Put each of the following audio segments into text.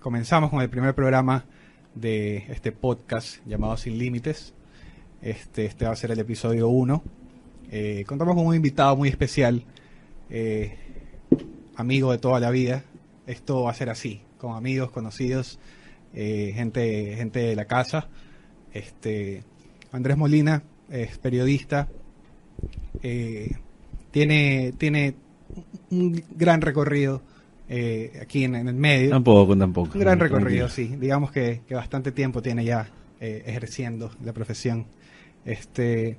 Comenzamos con el primer programa de este podcast llamado Sin Límites. Este, este va a ser el episodio 1. Eh, contamos con un invitado muy especial, eh, amigo de toda la vida. Esto va a ser así, con amigos, conocidos, eh, gente, gente de la casa. Este, Andrés Molina es periodista, tiene, tiene un gran recorrido eh, aquí en, en el medio. Tampoco, tampoco. Un gran recorrido, sí. Digamos que, que bastante tiempo tiene ya eh, ejerciendo la profesión. Este,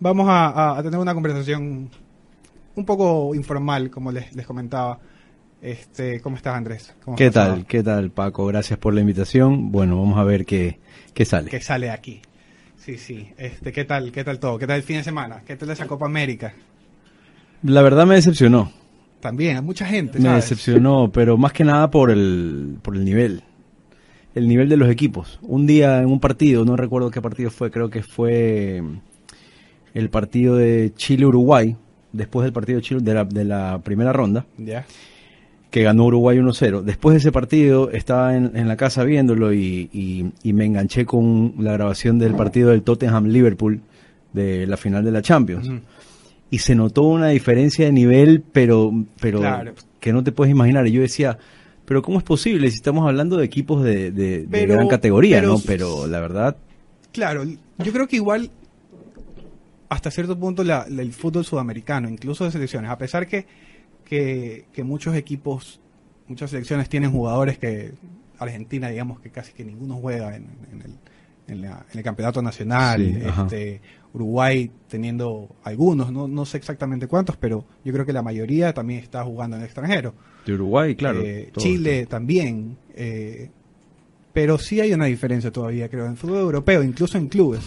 vamos a, a- tener una conversación un poco informal, como les, les comentaba. Este, ¿Cómo estás, Andrés? ¿Cómo ¿Qué pasado? tal? ¿Qué tal, Paco? Gracias por la invitación. Bueno, vamos a ver qué, qué sale. ¿Qué sale aquí? Sí, sí. Este, ¿Qué tal? ¿Qué tal todo? ¿Qué tal el fin de semana? ¿Qué tal esa Copa América? La verdad me decepcionó. También, hay mucha gente, Me ¿sabes? decepcionó, pero más que nada por el, por el nivel. El nivel de los equipos. Un día en un partido, no recuerdo qué partido fue, creo que fue el partido de Chile-Uruguay, después del partido de Chile de la, de la primera ronda. Ya. que ganó Uruguay 1-0. Después de ese partido estaba en, en la casa viéndolo y, y- y me enganché con la grabación del partido del Tottenham-Liverpool de la final de la Champions. Y se notó una diferencia de nivel, pero, pero Claro. que no te puedes imaginar. Y yo decía, pero ¿cómo es posible si estamos hablando de equipos de, de- de Pero- gran categoría, pero- no? Pero la verdad, Claro, yo creo que igual hasta cierto punto la- la- el fútbol sudamericano, incluso de selecciones, a pesar que, que, que muchos equipos, muchas selecciones tienen jugadores que Argentina, digamos que casi que ninguno juega en, en el, en la- en el campeonato nacional, Sí, este, Uruguay teniendo algunos, no, no sé exactamente cuántos, pero yo creo que la mayoría también está jugando en el extranjero. de Uruguay, claro. Eh, Chile también. eh, pero sí hay una diferencia todavía, creo, en el fútbol europeo, incluso en clubes,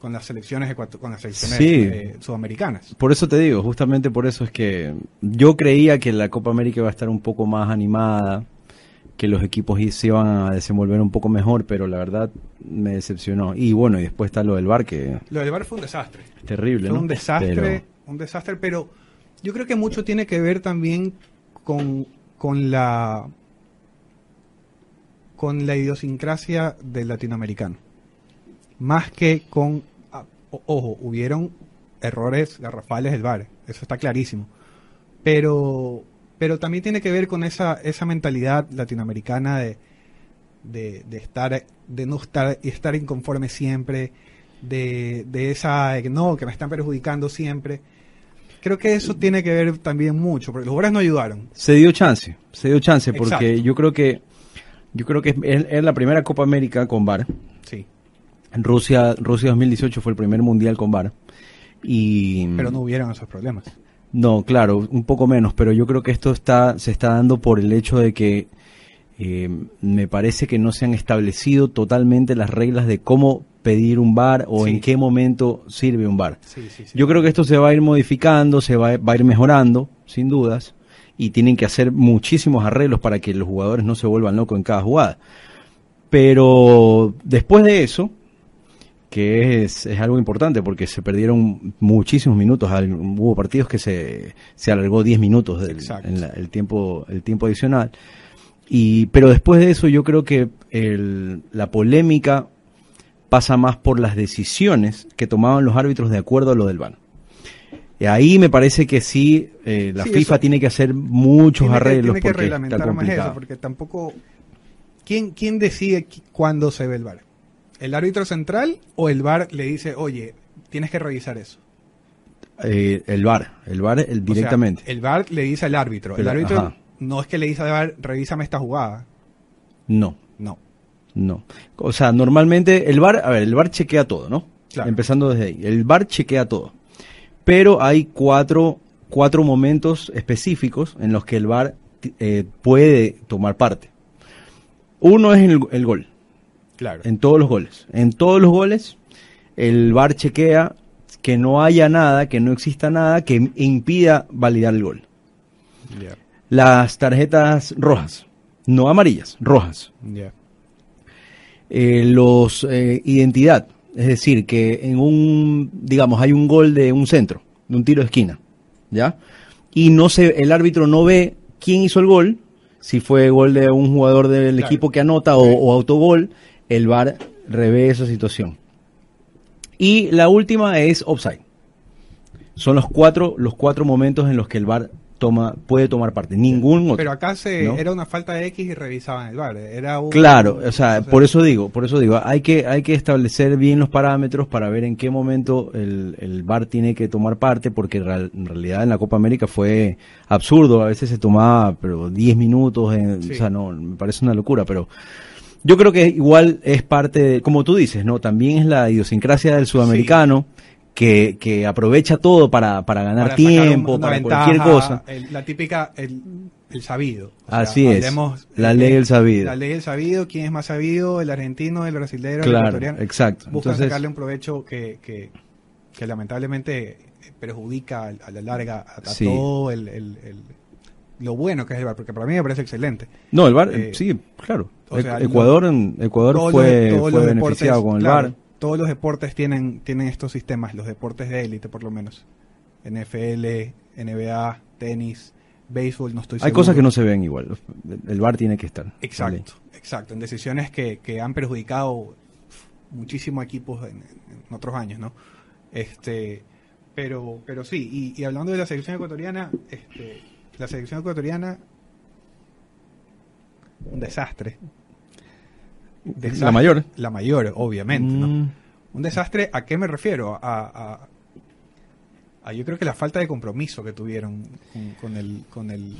con las selecciones con las selecciones Sí. eh, sudamericanas. Por eso te digo, justamente por eso es que yo creía que la Copa América iba a estar un poco más animada, que los equipos se iban a desenvolver un poco mejor, pero la verdad me decepcionó. Y bueno, y después está lo del bar, que Lo del VAR fue un desastre. es terrible, Fue ¿no? un desastre, Pero- un desastre, pero yo creo que mucho tiene que ver también con, con la con la idiosincrasia del latinoamericano. Más que con ah, ojo, hubieron errores garrafales del VAR, eso está clarísimo. Pero pero también tiene que ver con esa esa mentalidad latinoamericana de de, de estar de no estar estar inconforme siempre de, de esa de que no que me están perjudicando siempre creo que eso tiene que ver también mucho porque los jugadores no ayudaron Se dio chance, se dio chance, porque Exacto. yo creo que yo creo que es, la primera Copa América con VAR. sí Rusia, Rusia 2018 fue el primer mundial con VAR. Y pero no hubieron esos problemas No, claro, un poco menos, pero yo creo que esto está se está dando por el hecho de que eh, me parece que no se han establecido totalmente las reglas de cómo pedir un bar o Sí. en qué momento sirve un bar. sí sí sí Yo creo que esto se va a ir modificando, se va, va a ir mejorando, sin dudas, y tienen que hacer muchísimos arreglos para que los jugadores no se vuelvan locos en cada jugada. Pero después de eso, que es, es algo importante porque se perdieron muchísimos minutos, hubo partidos que se, se alargó 10 minutos del, en la- el tiempo el tiempo adicional. Y pero después de eso yo creo que el- la polémica pasa más por las decisiones que tomaban los árbitros de acuerdo a lo del VAR. Y ahí me parece que sí, eh, la Sí, FIFA tiene que hacer muchos tiene que, arreglos tiene que porque reglamentar está más eso porque tampoco quién quién decide cuándo se ve el VAR el árbitro central o el VAR le dice oye tienes que revisar eso Eh, el VAR, el VAR el, O sea, directamente. el VAR le dice al árbitro. El árbitro ajá. no es que le dice al VAR, revísame esta jugada. No, No. no. O sea, normalmente el VAR, a ver, el VAR chequea todo, ¿no? Claro. Empezando desde ahí. El VAR chequea todo. Pero hay cuatro, cuatro momentos específicos en los que el VAR eh, puede tomar parte. Uno es el, el gol. Claro. En todos los goles. En todos los goles, el VAR chequea que no haya nada, que no exista nada que impida validar el gol. Las tarjetas rojas, no amarillas, rojas. ya. Eh, los eh, identidad, es decir, que en un, digamos, hay un gol de un centro, de un tiro de esquina, ¿ya? Y no se, el árbitro no ve quién hizo el gol, si fue gol de un jugador del Claro. equipo que anota o, o autogol, el VAR revé esa situación. Y la última es offside. Son los cuatro, los cuatro momentos en los que el VAR toma, puede tomar parte. Ningún otro. Pero acá se ¿no? era una falta de X y revisaban el bar. Era un- Claro, o sea, por eso digo, por eso digo, hay que, hay que establecer bien los parámetros para ver en qué momento el, el VAR tiene que tomar parte, porque en real- en realidad en la Copa América fue absurdo, a veces se tomaba pero 10 minutos, en- Sí. o sea, no, me parece una locura, pero yo creo que igual es parte, de, como tú dices, ¿no? También es la idiosincrasia del sudamericano. Que, que aprovecha todo para, para ganar para tiempo, para ventaja, cualquier cosa. el- la típica, el, el sabido. O Así es, hablemos, la eh, ley del sabido. La ley del sabido, quién es más sabido, el argentino, el brasileño, el Claro, ecuatoriano. exacto. Buscan sacarle un provecho que, que, que lamentablemente perjudica a la larga a, a Sí. todo el, el- el- lo bueno que es el VAR, porque para mí me parece excelente. No, el VAR, Eh, sí, claro. O sea, Ecuador, Ecuador fue, los- fue beneficiado deportes, con el claro, VAR. Todos los deportes tienen, tienen estos sistemas, los deportes de élite por lo menos. NFL, NBA, tenis, béisbol, no estoy Hay seguro. cosas que no se ven igual. El VAR tiene que estar. Exacto, exacto. En decisiones que, que han perjudicado muchísimos equipos en, en otros años, ¿no? Este, pero, pero sí, y, y hablando de la selección ecuatoriana, este, la selección ecuatoriana, un desastre. Desastre. La mayor. La mayor, obviamente, ¿no? Mm, Un desastre, ¿a qué me refiero? A, a- a yo creo que la falta de compromiso que tuvieron con, con el, con el...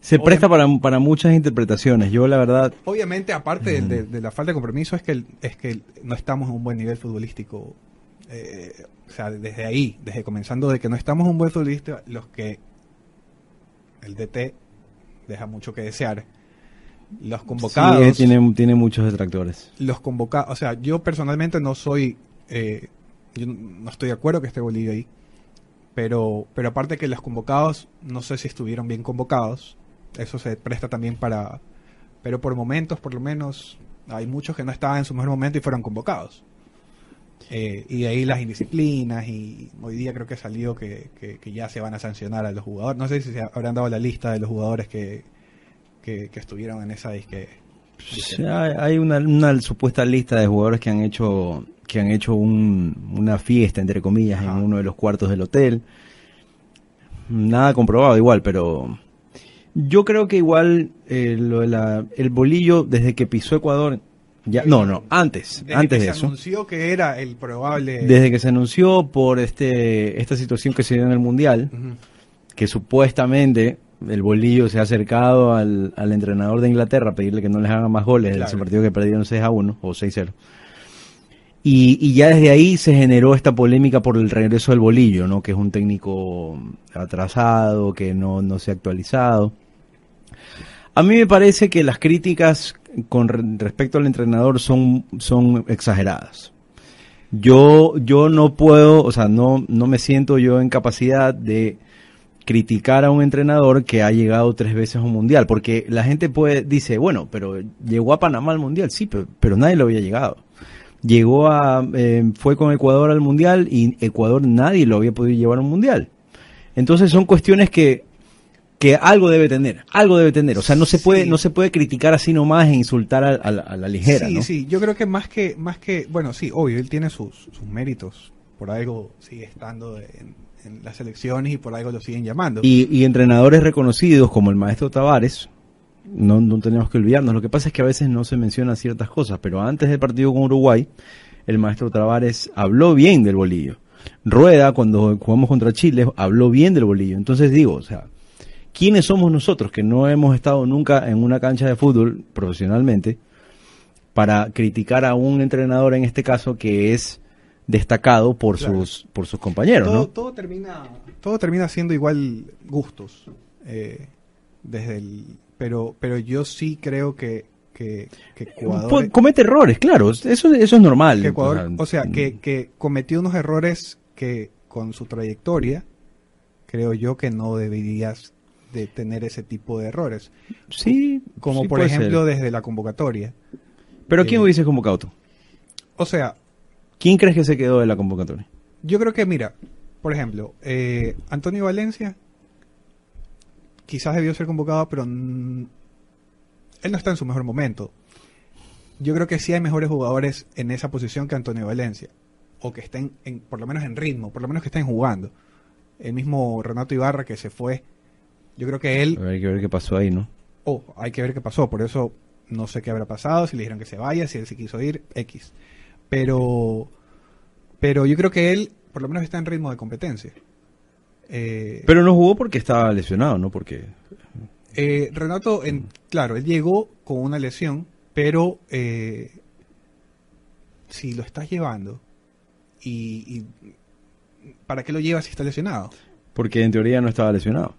Se presta para, para muchas interpretaciones. Yo, la verdad, Obviamente, aparte del- de, de la falta de compromiso, es que, el- es que no estamos en un buen nivel futbolístico. Eh, o sea, desde ahí, desde comenzando de que no estamos en un buen futbolista, los que el DT deja mucho que desear. Los convocados... sí, tiene, tiene muchos detractores. los convocados, o sea, yo personalmente no soy, eh, yo no estoy de acuerdo que esté Bolivia ahí, pero, pero aparte que los convocados, no sé si estuvieron bien convocados, eso se presta también para, pero por momentos, por lo menos, hay muchos que no estaban en su mejor momento y fueron convocados. Eh, y de ahí las indisciplinas y hoy día creo que salió que, que, que ya se van a sancionar a los jugadores. No sé si se habrán dado la lista de los jugadores que, que, que estuvieron en esa disque. Sí, Hay una, una supuesta lista de jugadores que han hecho que han hecho un- una fiesta, entre comillas, Ajá. en uno de los cuartos del hotel. Nada comprobado igual, pero yo creo que igual eh, lo de la- el bolillo desde que pisó Ecuador, ya no, no, antes, Desde antes que de se eso. anunció que era el probable. Desde que se anunció por este esta situación que se dio en el Mundial, que supuestamente el bolillo se ha acercado al, al entrenador de Inglaterra a pedirle que no les haga más goles en Claro. ese partido que perdieron 6 a 1 o 6 0. Y, y ya desde ahí se generó esta polémica por el regreso del bolillo, ¿no? Que es un técnico atrasado, que no, no se ha actualizado. A mí me parece que las críticas con re- respecto al entrenador son, son exageradas. Yo, yo no puedo, o sea, no, no me siento yo en capacidad de criticar a un entrenador que ha llegado tres veces a un mundial, porque la gente puede, dice, bueno, pero llegó a Panamá al mundial, sí, pero, pero nadie lo había llegado. Llegó a, eh, fue con Ecuador al mundial y Ecuador nadie lo había podido llevar a un mundial. Entonces son cuestiones que, que algo debe tener, algo debe tener. O sea, no se puede, Sí. no se puede criticar así nomás e insultar a, a la, a la ligera, sí, ¿no? sí, yo creo que más que, más que, bueno, sí, obvio, él tiene sus, sus méritos, por algo sigue estando en, en las elecciones y por algo lo siguen llamando. Y, y entrenadores reconocidos como el maestro Tavares, no, no tenemos que olvidarnos. Lo que pasa es que a veces no se mencionan ciertas cosas, pero antes del partido con Uruguay, el maestro Tavares habló bien del bolillo. Rueda, cuando jugamos contra Chile, habló bien del bolillo. Entonces digo, o sea, ¿quiénes somos nosotros que no hemos estado nunca en una cancha de fútbol profesionalmente para criticar a un entrenador en este caso que es destacado por Claro. sus por sus compañeros, todo, ¿no? todo termina, todo termina siendo igual gustos, eh, desde el, pero, pero yo sí creo que, que, que Ecuador, comete errores, claro, eso, eso es normal. que Ecuador, O sea, o sea, que, que cometió unos errores que con su trayectoria, creo yo que no deberías de tener ese tipo de errores. sí, Como sí por puede ejemplo ser. desde la convocatoria. Pero ¿quién eh, hubiese convocado tú? O sea, ¿Quién crees que se quedó de la convocatoria? yo creo que, mira, por ejemplo, eh, Antonio Valencia, quizás debió ser convocado, pero mm, él no está en su mejor momento. Yo creo que sí hay mejores jugadores en esa posición que Antonio Valencia. O que estén, en, por lo menos en ritmo, por lo menos que estén jugando. El mismo Renato Ibarra que se fue. Yo creo que él... Hay que ver qué pasó ahí, ¿no? Oh, hay que ver qué pasó. Por eso no sé qué habrá pasado, si le dijeron que se vaya, si él se quiso ir, X. Pero, pero yo creo que él por lo menos está en ritmo de competencia. Eh, pero no jugó porque estaba lesionado, ¿no? Porque... Eh, Renato, en, claro, él llegó con una lesión, pero eh, si lo estás llevando y, ¿para qué lo llevas si está lesionado? Porque en teoría no estaba lesionado.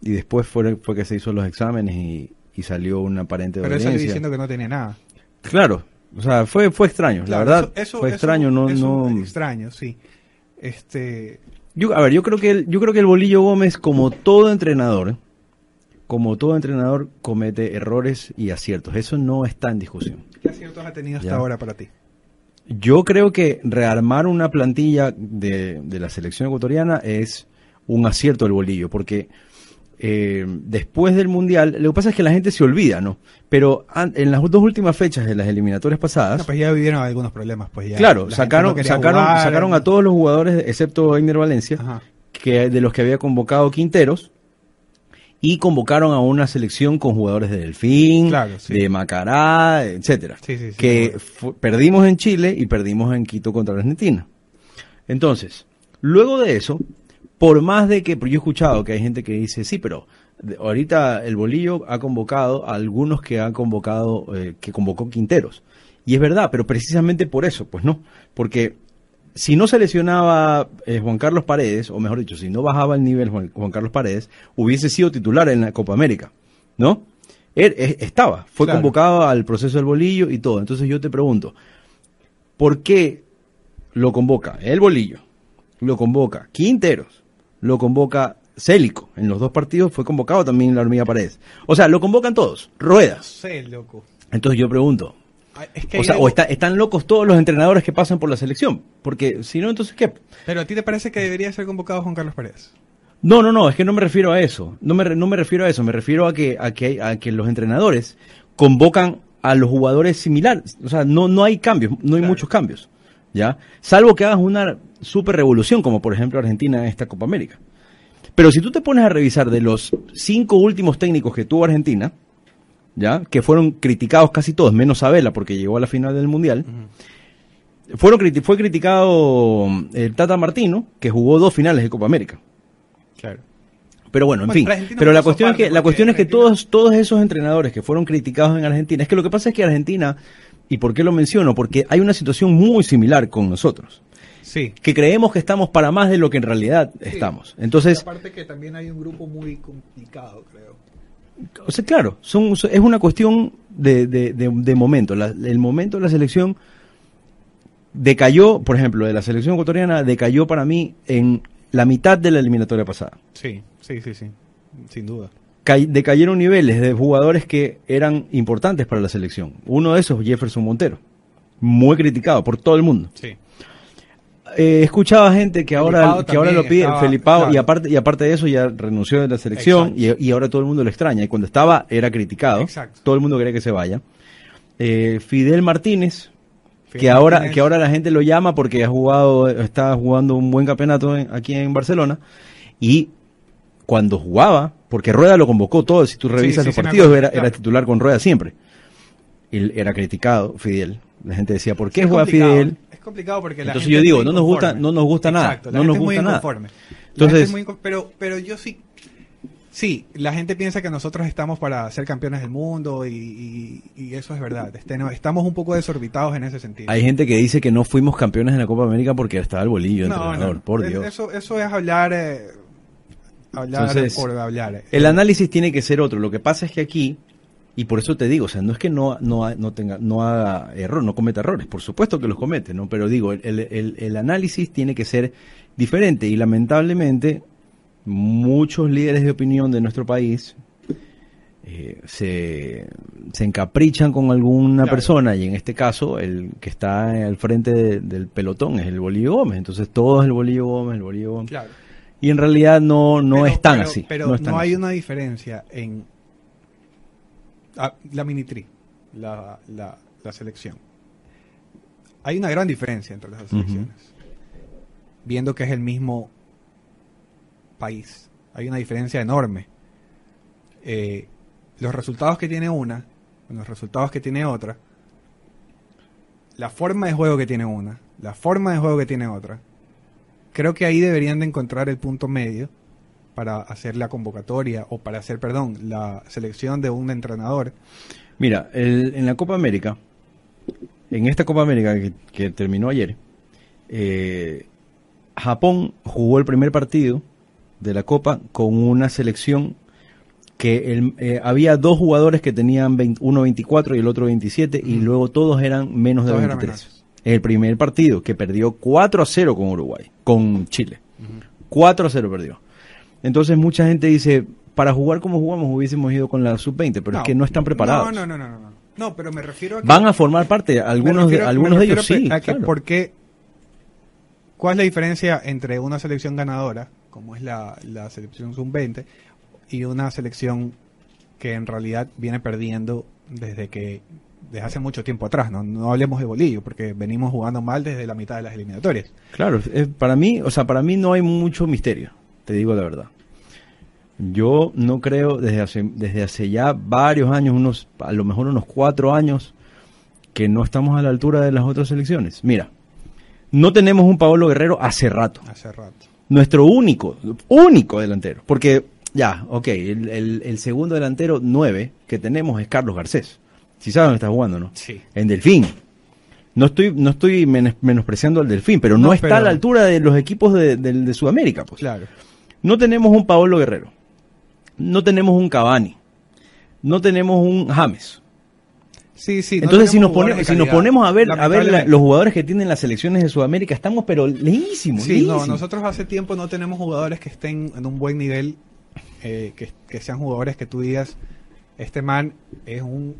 Y después fue, fue que se hizo los exámenes y, salió una aparente Pero él salió diciendo que no tenía nada. Claro, o sea, fue, fue extraño, la verdad. fue extraño, no, no... Extraño, sí. Este. Yo, a ver, yo creo que el, yo creo que el Bolillo Gómez, como todo entrenador, como todo entrenador, comete errores y aciertos. Eso no está en discusión. ¿Qué aciertos ha tenido hasta ahora para ti? Yo creo que rearmar una plantilla de, de la selección ecuatoriana es un acierto del Bolillo, porque eh, después del Mundial, lo que pasa es que la gente se olvida, ¿no? Pero en las dos últimas fechas de las eliminatorias pasadas... pues ya vivieron algunos problemas, pues ya. Claro, sacaron, sacaron, sacaron a todos los jugadores, excepto Einer Valencia, que de los que había convocado Quinteros, y convocaron a una selección con jugadores de Delfín, de Macará, etcétera, que perdimos en Chile y perdimos en Quito contra la Argentina. Entonces, luego de eso, por más de que, yo he escuchado que hay gente que dice, sí, pero ahorita el Bolillo ha convocado a algunos que han convocado, eh, que convocó Quinteros. Y es verdad, pero precisamente por eso, pues no, porque si no se lesionaba eh, Juan Carlos Paredes, o mejor dicho, si no bajaba el nivel Juan, Carlos Paredes, hubiese sido titular en la Copa América, ¿no? Él eh, estaba, fue convocado al proceso del bolillo y todo. Entonces yo te pregunto, ¿por qué lo convoca el bolillo? Lo convoca Quinteros, lo convoca Célico. En los dos partidos fue convocado también la hormiga Paredes. O sea, lo convocan todos. Ruedas. Sí, loco. Entonces yo pregunto. o sea, o están locos todos los entrenadores que pasan por la selección. Porque si no, entonces ¿qué? Pero a ti te parece que debería ser convocado Juan Carlos Paredes. No, no, no, es que no me refiero a eso. No me, no me refiero a eso. Me refiero a que, a que, a que los entrenadores convocan a los jugadores similares. O sea, no, no hay cambios, no hay muchos cambios. ¿Ya? Salvo que hagas una super revolución, como por ejemplo Argentina en esta Copa América. Pero si tú te pones a revisar de los cinco últimos técnicos que tuvo Argentina, ¿ya? que fueron criticados casi todos, menos Abela, porque llegó a la final del Mundial, fueron, fue criticado el Tata Martino, que jugó dos finales de Copa América. Claro. Pero bueno, en fin. Pero la cuestión es que la cuestión es que todos todos esos entrenadores que fueron criticados en Argentina, es que lo que pasa es que Argentina y por qué lo menciono, porque hay una situación muy similar con nosotros. Sí. Que creemos que estamos para más de lo que en realidad estamos. Entonces. aparte que también hay un grupo muy complicado, creo. O sea, claro, son, es una cuestión de, de, momento. el momento de la selección decayó, por ejemplo, de la selección ecuatoriana, decayó para mí en la mitad de la eliminatoria pasada. Sí, sí, sí, sí, sin duda. Decayeron niveles de jugadores que eran importantes para la selección. Uno de esos, Jefferson Montero, muy criticado por todo el mundo. Sí. Eh, escuchaba gente que ahora que ahora lo pide Felipao y aparte y aparte de eso ya renunció de la selección y, ahora todo el mundo lo extraña y cuando estaba era criticado. Todo el mundo quería que se vaya. Eh, Fidel Martínez que ahora que ahora la gente lo llama porque ha jugado está jugando un buen campeonato aquí en Barcelona y cuando jugaba porque Rueda lo convocó todo si tú revisas los partidos era, era titular con Rueda siempre él era criticado Fidel la gente decía por qué juega Fidel complicado porque la Entonces yo digo, no nos gusta, no nos gusta nada. no nos gusta nada. Entonces, pero, pero yo sí, sí, la gente piensa que nosotros estamos para ser campeones del mundo y, eso es verdad. Este, estamos un poco desorbitados en ese sentido. Hay gente que dice que no fuimos campeones en la Copa América porque estaba el bolillo entrenador, por Dios. Eso, eso es hablar, eh, hablar por hablar. Eh. El análisis tiene que ser otro. Lo que pasa es que aquí y por eso te digo, o sea, no es que no, no, no tenga, no haga error, no cometa errores, por supuesto que los comete, ¿no? Pero digo, el, el, el análisis tiene que ser diferente y lamentablemente muchos líderes de opinión de nuestro país eh, se, se, encaprichan con alguna persona y en este caso el que está al frente del pelotón es el Bolillo Gómez, entonces todo es el Bolillo Gómez, el Bolillo Gómez. Claro. Y en realidad no, no Pero- es tan pero- así. Pero no hay así. una diferencia en ah, la mini tri, la, la, la selección. Hay una gran diferencia entre las selecciones. Viendo que es el mismo país. Hay una diferencia enorme. Eh, los resultados que tiene una, los resultados que tiene otra, la forma de juego que tiene una, la forma de juego que tiene otra, creo que ahí deberían de encontrar el punto medio para hacer la convocatoria o para hacer, perdón, la selección de un entrenador. Mira, el- en la Copa América, en esta Copa América que, que terminó ayer, eh, Japón jugó el primer partido de la Copa con una selección que el- eh, había dos jugadores que tenían 20 uno 24 y el otro 27 y luego todos eran menos de Todos eran 23. El primer partido que perdió 4 a 0 con Uruguay, con Chile. 4 a 0 perdió. Entonces mucha gente dice, para jugar como jugamos hubiésemos ido con la sub-20, pero es que no están preparados. No, no, no, no, no. No, pero me refiero a que... Van a formar parte, algunos, refiero- de, algunos de ellos sí. a que claro. ¿Por qué? ¿Cuál es la diferencia entre una selección ganadora, como es la, la selección sub-20, y una selección que en realidad viene perdiendo desde que desde hace mucho tiempo atrás, no, no hablemos de Bolillo, porque venimos jugando mal desde la mitad de las eliminatorias. Claro, para mí, o sea, para mí no hay mucho misterio, te digo la verdad. Yo no creo desde hace, desde hace ya varios años, unos, a lo mejor unos cuatro años, que no estamos a la altura de las otras selecciones. Mira, no tenemos un Paolo Guerrero hace rato. Hace rato. Nuestro único, único delantero. Porque, ya, ok, el, el- el segundo delantero nueve que tenemos es Carlos Garcés. Si sabes dónde está jugando, ¿no? Sí. En Delfín. No estoy, no estoy menos- menospreciando al Delfín, pero no, No, está pero- a la altura de los equipos de, del- de Sudamérica. Pues. Claro. No tenemos un Paolo Guerrero. No tenemos un Cavani. No tenemos un James. Sí, sí. no Entonces, si nos, ponemos, de si nos ponemos a ver, a ver la- los jugadores que tienen las selecciones de Sudamérica, estamos pero lejísimos. Sí, no, nosotros hace tiempo no tenemos jugadores que estén en un buen nivel, eh, que, que sean jugadores que tú digas, este man es un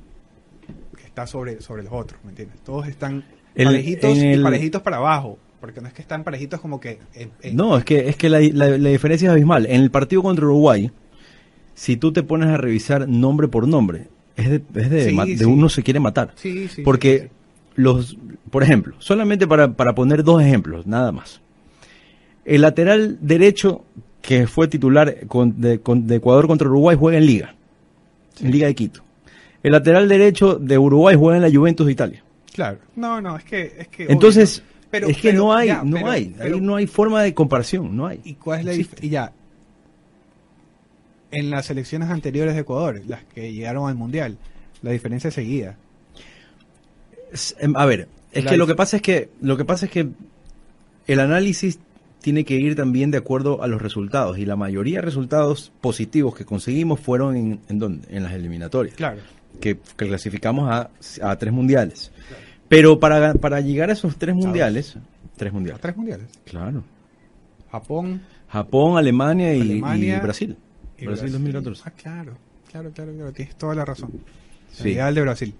está sobre, sobre los otros, ¿me entiendes? Todos están El- parejitos el- y parejitos para abajo, porque no es que están parejitos como que... en- en- No, es que, es que la, la- la diferencia es abismal. En el partido contra Uruguay, si tú te pones a revisar nombre por nombre, es de, es de, Sí, ma- de sí. uno se quiere matar. Sí, Porque los, por ejemplo, solamente para, para poner dos ejemplos, nada más. El lateral derecho que fue titular con- de, con- de Ecuador contra Uruguay juega en Liga, en Liga de Quito. El lateral derecho de Uruguay juega en la Juventus de Italia. Claro. No, no, es que... Es que Entonces, pero- es que pero no hay, ya, no pero- hay, ahí no hay forma de comparación, no hay. ¿Y cuál es la Existe. dif- Y ya, en las elecciones anteriores de Ecuador, las que llegaron al Mundial, la diferencia seguía. Em, A ver, es La que lo que pasa es que lo que pasa es que el análisis tiene que ir también de acuerdo a los resultados y la mayoría de resultados positivos que conseguimos fueron en, en dónde? en las eliminatorias Claro. Que, que clasificamos a, a tres mundiales. Pero para, para llegar a esos tres mundiales, tres mundiales, tres mundiales. claro, Japón, Japón, Alemania y, Alemania y Brasil, y Brasil 2014. Ah, claro, claro, claro, claro, tienes toda la razón. Sí. El de Brasil.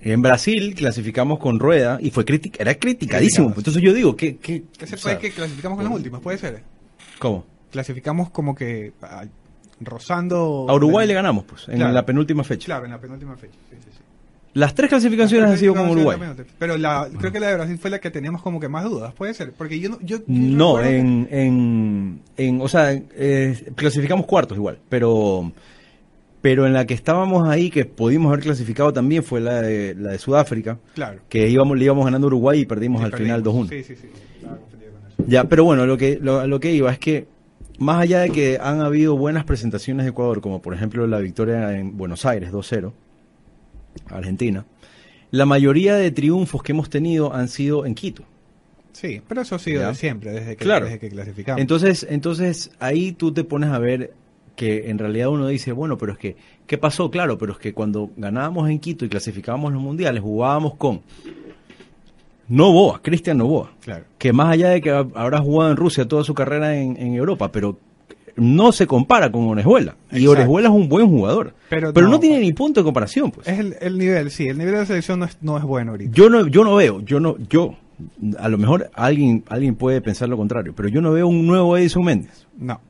En Brasil clasificamos con rueda y fue crítica, era criticadísimo. Entonces yo digo, ¿qué, qué, Ese o fue sea, el que clasificamos con las últimas, puede ser. ¿Cómo? Clasificamos como que ah, rozando. A Uruguay le ganamos, pues, en Claro. la penúltima fecha. Claro, en la penúltima fecha. Sí, sí, sí. Las tres clasificaciones han sido con Uruguay. Pero la, creo que la de Brasil fue la que teníamos como que más dudas, puede ser. Porque yo no. Yo, yo No, que- en, en, o sea, eh, clasificamos cuartos igual, pero, pero en la que estábamos ahí, que pudimos haber clasificado también, fue la de, la de Sudáfrica, Claro. que íbamos, le íbamos ganando a Uruguay y perdimos Sí, al final perdimos. 2-1. Sí, sí, sí. Ya, pero bueno, lo que, lo, lo que iba es que, más allá de que han habido buenas presentaciones de Ecuador, como por ejemplo la victoria en Buenos Aires 2-0, Argentina, la mayoría de triunfos que hemos tenido han sido en Quito. Sí, pero eso ha sido de siempre, desde que, Claro. desde que clasificamos. Entonces, entonces ahí tú te pones a ver que en realidad uno dice, bueno, pero es que, ¿qué pasó? Claro, pero es que cuando ganábamos en Quito y clasificábamos los mundiales, jugábamos con Novoa, Cristian Novoa, claro. que más allá de que ha- habrá jugado en Rusia toda su carrera en, en Europa, pero no se compara con Orejuela. Y. Orejuela es un buen jugador. Pero Pero, no, no. tiene ni punto de comparación, pues. Es el, el nivel, sí, el nivel de la selección no es, no es bueno ahorita. Yo no, yo no veo, yo no, yo, A lo mejor alguien, alguien puede pensar lo contrario, pero yo no veo un nuevo Edison Méndez. No.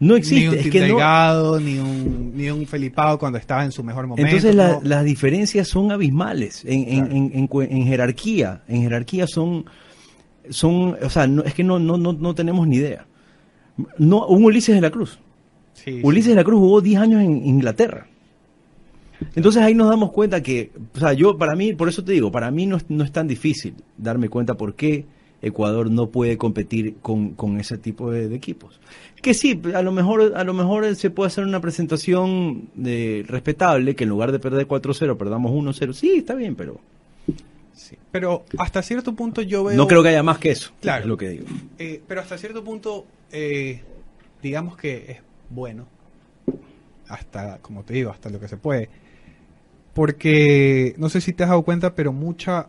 No existe. Ni un es que no- Delgado, ni un, ni un Felipao cuando estaba en su mejor momento. Entonces la- no. las diferencias son abismales en, en- Claro. en- en jerarquía. En jerarquía son, son o sea, no, es que no, no, no, no tenemos ni idea. No, un Ulises de la Cruz. Sí, Ulises sí. de la Cruz jugó 10 años en Inglaterra. Entonces ahí nos damos cuenta que, o sea, yo para mí, por eso te digo, para mí no es, no es tan difícil darme cuenta por qué Ecuador no puede competir con, con ese tipo de, de equipos. Que sí, a lo mejor a lo mejor se puede hacer una presentación de, respetable, que en lugar de perder 4-0 perdamos 1-0. Sí, está bien, pero Sí. Pero hasta cierto punto yo veo... no creo que haya más que eso. Claro. Es lo que digo. Eh, pero hasta cierto punto, eh, digamos que es bueno. Hasta, como te digo, hasta lo que se puede. Porque, no sé si te has dado cuenta, pero mucha...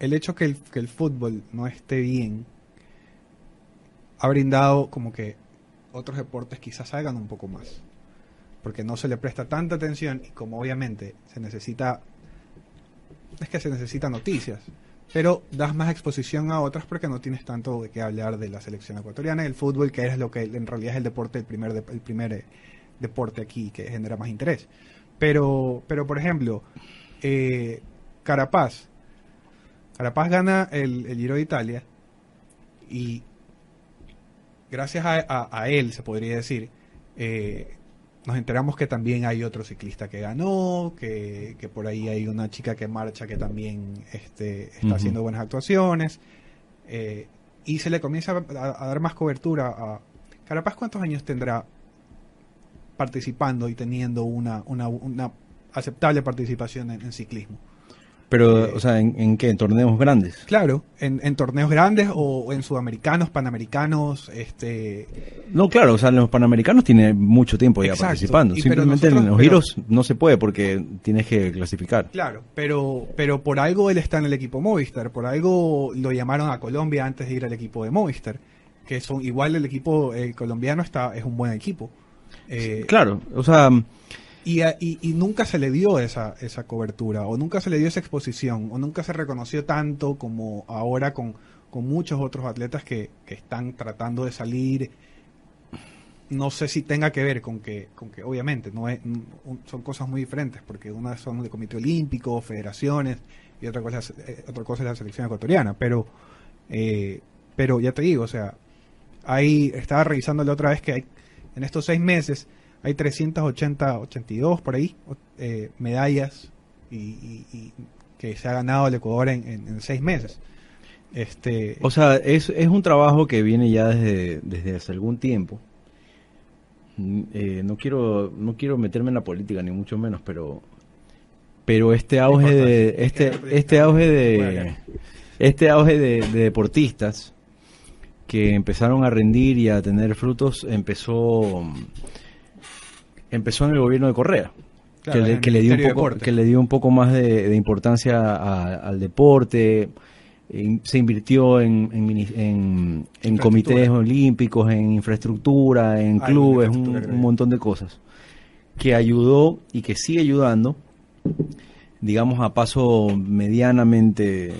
El hecho que el, que el fútbol no esté bien ha brindado como que otros deportes quizás salgan un poco más. Porque no se le presta tanta atención y como obviamente se necesita... Es que se necesita noticias pero das más exposición a otras porque no tienes tanto de qué hablar de la selección ecuatoriana y el fútbol, que es lo que en realidad es el deporte, el primer, el primer eh, deporte aquí que genera más interés. Pero, pero por ejemplo, eh, Carapaz. Carapaz gana el, el Giro de Italia y gracias a, a- a él, se podría decir, eh, nos enteramos que también hay otro ciclista que ganó, que, que por ahí hay una chica que marcha que también este, está haciendo buenas actuaciones. eh, y se le comienza a, a dar más cobertura a... Carapaz, ¿cuántos años tendrá participando y teniendo una, una, una aceptable participación en, en ciclismo? Pero, Eh, o sea, ¿en, en qué? ¿En torneos grandes? Claro, en, en torneos grandes o en sudamericanos, panamericanos, este... No, claro, o sea, los panamericanos tiene mucho tiempo ya Exacto. participando. Y Simplemente en los pero- giros no se puede porque tienes que clasificar. Claro, pero, pero por algo él está en el equipo Movistar, por algo lo llamaron a Colombia antes de ir al equipo de Movistar, que son igual el equipo eh, colombiano está es un buen equipo. Eh, Claro, o sea, y, y, y nunca se le dio esa, esa cobertura, o nunca se le dio esa exposición, o nunca se reconoció tanto como ahora con, con muchos otros atletas que, que están tratando de salir. No sé si tenga que ver con que, con que obviamente no es, son cosas muy diferentes, porque una son de comité olímpico, federaciones, y otra cosa, eh, otra cosa es la selección ecuatoriana, pero, eh, pero ya te digo, o sea, hay, estaba revisando la otra vez que hay, en estos seis meses hay 380, 82 por ahí, eh, medallas y, y- y que se ha ganado el Ecuador en, en- en seis meses. Este, o sea, es, es un trabajo que viene ya desde, desde hace algún tiempo. Mm, eh, no quiero no quiero meterme en la política ni mucho menos, pero pero este auge de este este auge de este auge de, de deportistas que empezaron a rendir y a tener frutos empezó empezó en el gobierno de Correa Claro, que, le, que le dio un poco que le dio un poco más de, de importancia a- al deporte se invirtió en, en, comités olímpicos en infraestructura en clubes un, infraestructura, montón de cosas que ayudó y que sigue ayudando digamos a paso medianamente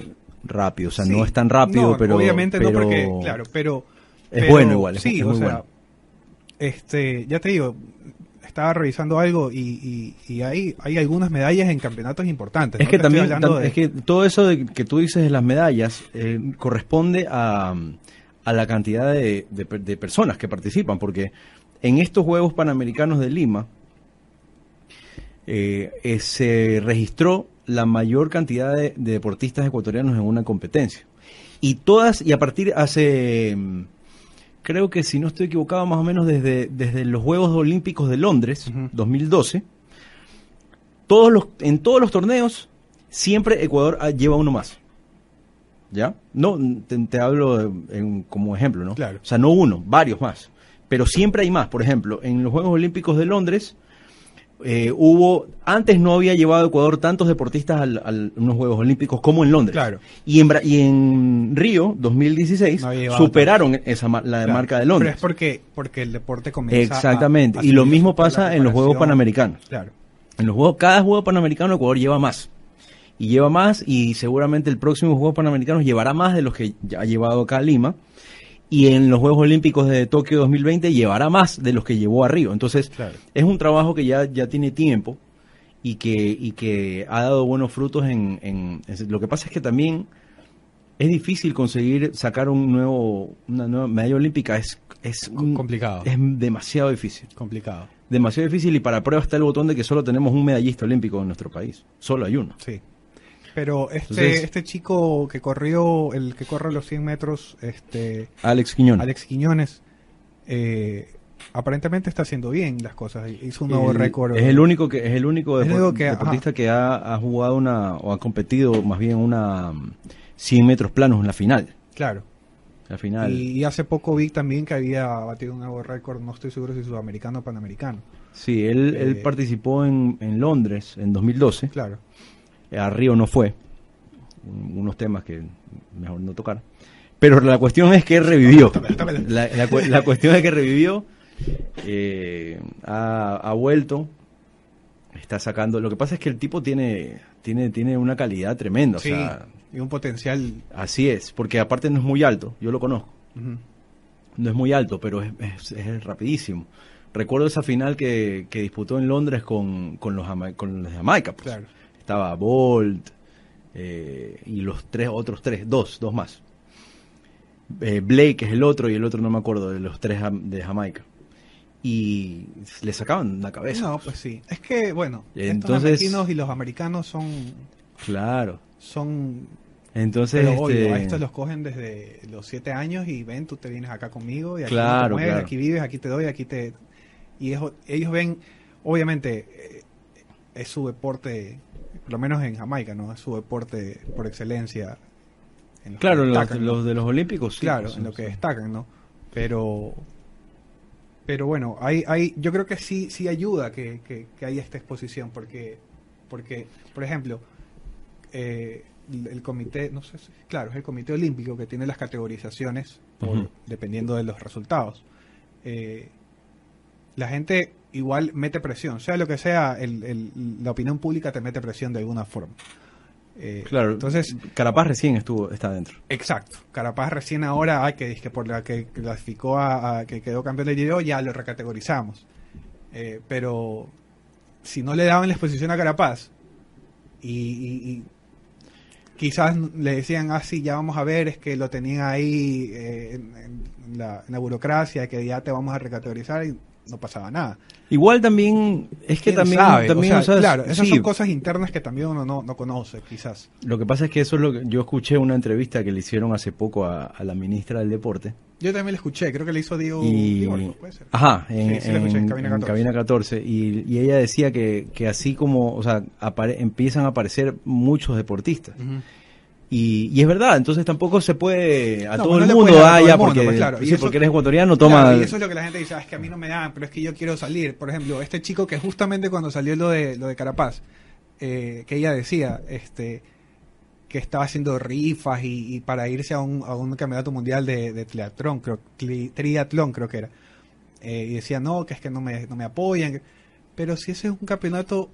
rápido o sea Sí. no es tan rápido No, pero obviamente pero no porque claro pero es pero bueno igual, es- sí es o muy sea bueno. este ya te digo estaba revisando algo y, y, y hay hay algunas medallas en campeonatos importantes Es ¿no? que Te también, hablando tam- de- es que todo eso de, que tú dices de las medallas eh, corresponde a, a la cantidad de, de per- de personas que participan, porque en estos Juegos Panamericanos de Lima eh, eh, se registró la mayor cantidad de, de deportistas ecuatorianos en una competencia. Y todas, y a partir hace, creo que si no estoy equivocado, más o menos desde, desde los Juegos Olímpicos de Londres, Ujú. 2012, todos los, en todos los torneos, siempre Ecuador ah, lleva uno más. ¿Ya? No, te, te hablo de- en- como ejemplo, ¿no? Claro. O sea, no uno, varios más. Pero siempre hay más. Por ejemplo, en los Juegos Olímpicos de Londres, eh, hubo, antes no había llevado Ecuador tantos deportistas al- al- a unos Juegos Olímpicos como en Londres. Claro. Y en, y en Río, 2016, No superaron esa la Claro, marca de Londres. Pero es porque, porque el deporte comienza. a- Exactamente. a y lo mismo pasa en los Juegos. Panamericanos. Claro. En los juegos, cada juego panamericano Ecuador lleva más. y lleva más y seguramente el próximo Juegos Panamericanos llevará más de los que ya ha llevado acá a Lima y en los Juegos Olímpicos de Tokio 2020 llevará más de los que llevó a Río. Entonces, Claro. es un trabajo que ya, ya tiene tiempo y que, y que ha dado buenos frutos en, en- en- Lo que pasa es que también es difícil conseguir sacar un nuevo, una nueva medalla olímpica. Es, es un- complicado. Es demasiado difícil. Complicado. Demasiado difícil y para prueba está el botón de que solo tenemos un medallista olímpico en nuestro país. Solo hay uno. Sí. Pero este, Entonces- este chico que corrió, el que corre los 100 metros, este, Alex Quiñón. Alex Quiñones, eh, aparentemente está haciendo bien las cosas. Hizo un nuevo récord. Es el único que es el único que- deportista que ha, ha jugado una o ha competido más bien una mm, 100 metros planos en la final. Claro. La final. Y, y hace poco vi también que había batido un nuevo récord, no estoy seguro si sudamericano o panamericano. Sí, él, él Eh, participó en, en Londres en 2012. Claro. A Río no fue. Un- Unos temas que mejor no tocar. Pero la cuestión es que revivió. La, la la cuestión es que revivió. eh, ha, ha vuelto. Está sacando. Lo que pasa es que el tipo tiene, tiene, tiene una calidad tremenda. o sí, sea, y un potencial. así es. Porque aparte no es muy alto. Yo lo conozco. No es muy alto, pero es, es- es rapidísimo. Recuerdo esa final que, que disputó en Londres con, con los, con los de Jamaica. pues. Claro. Estaba Bolt eh, y los tres otros tres, dos, dos más. Eh, Blake es el otro y el otro no me acuerdo de los tres de Jamaica. Y le sacaban la cabeza. No, pues sí. Es que, bueno, Entonces- estos argentinos y los americanos son, Claro. son Entonces, Pero obvio, este, a estos los cogen desde los siete años y ven, tú te vienes acá conmigo y aquí Claro, te mueves, claro. aquí vives, aquí te doy, aquí te... Y ellos ven, obviamente, eh, es su deporte, por lo menos en Jamaica, ¿no? Es su deporte por excelencia. En los claro, que los, destacan, ¿no? los de los Olímpicos, sí, claro, pues, en lo que destacan, ¿no? Pero, pero bueno, hay, hay, yo creo que sí, sí ayuda que, que, que haya esta exposición, porque, porque, por ejemplo, eh, el, comité, no sé, si- claro, es el comité olímpico que tiene las categorizaciones por- dependiendo de los resultados. Eh, la gente igual mete presión, sea lo que sea, el, el- la opinión pública te mete presión de alguna forma. Eh, Claro, entonces, Carapaz recién estuvo, está adentro. Exacto. Carapaz recién ahora, ay, que, que por la que clasificó a, a- que quedó campeón del Giro, ya lo recategorizamos. Eh, pero si no le daban la exposición a Carapaz y, y- y quizás le decían, ah, sí, ya vamos a ver, es que lo tenían ahí eh, en, en la, en la burocracia, que ya te vamos a recategorizar y no pasaba nada. Igual también, es que ¿Quién también, sabe? también O sea, claro, esas sí, son cosas internas que también uno no, no conoce, quizás. Lo que pasa es que eso es lo que yo escuché una entrevista que le hicieron hace poco a, a la ministra del deporte Yo también lo escuché, creo que le hizo Diego, y Diego Orco, puede ser. ajá en, Sí, sí, la escuché en en- Cabina en 14. Cabina 14 y, y ella decía que, que así como o sea apare- empiezan a aparecer muchos deportistas Ujú. Y, y es verdad entonces tampoco se puede a No, todo pues el no mundo ah, todo ya el mundo, porque, pues claro, sí, eso- porque eres ecuatoriano toma Claro, y eso es lo que la gente dice, "Ah, es que a mí no me dan, pero es que yo quiero salir. Por ejemplo, este chico que justamente cuando salió lo de lo de Carapaz, eh, que ella decía, este que estaba haciendo rifas y, y para irse a un, a un campeonato mundial de, de triatlón, creo, triatlón creo que era. Eh, y decía, no, que es que no me, no me apoyan. Pero si ese es un campeonato,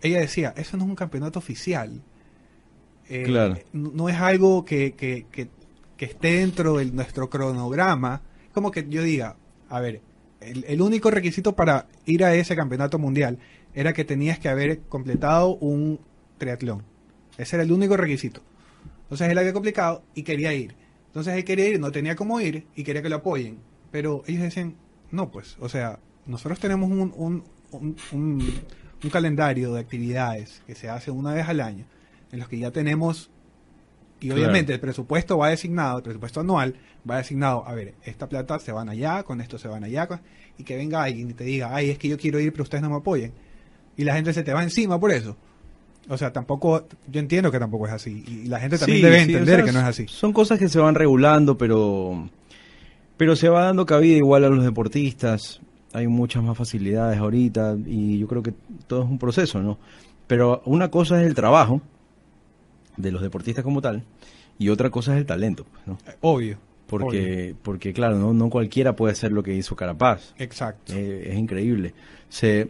ella decía, eso no es un campeonato oficial. Eh, Claro. no, es algo que, que, que, que esté dentro de nuestro cronograma. Como que yo diga, a ver, el, el único requisito para ir a ese campeonato mundial era que tenías que haber completado un triatlón. Ese era el único requisito. Entonces él había complicado y quería ir. Entonces él quería ir, no tenía cómo ir y quería que lo apoyen. Pero ellos decían, no, pues, o sea, nosotros tenemos un, un, un, un- un calendario de actividades que se hace una vez al año, en los que ya tenemos, y Claro. obviamente el presupuesto va designado, el presupuesto anual va designado, a ver, esta plata se van allá, con esto se van allá, y que venga alguien y te diga, ay, es que yo quiero ir, pero ustedes no me apoyen. Y la gente se te va encima por eso. O sea, tampoco, yo entiendo que tampoco es así. Y la gente también Sí, debe sí, entender o sea, que no es así. Son cosas que se van regulando, pero pero se va dando cabida igual a los deportistas. Hay muchas más facilidades ahorita y yo creo que todo es un proceso, ¿no? Pero una cosa es el trabajo de los deportistas como tal y otra cosa es el talento, ¿no? Eh, Obvio. Porque porque claro, no no cualquiera puede hacer lo que hizo Carapaz. Exacto. Eh, es increíble. Se,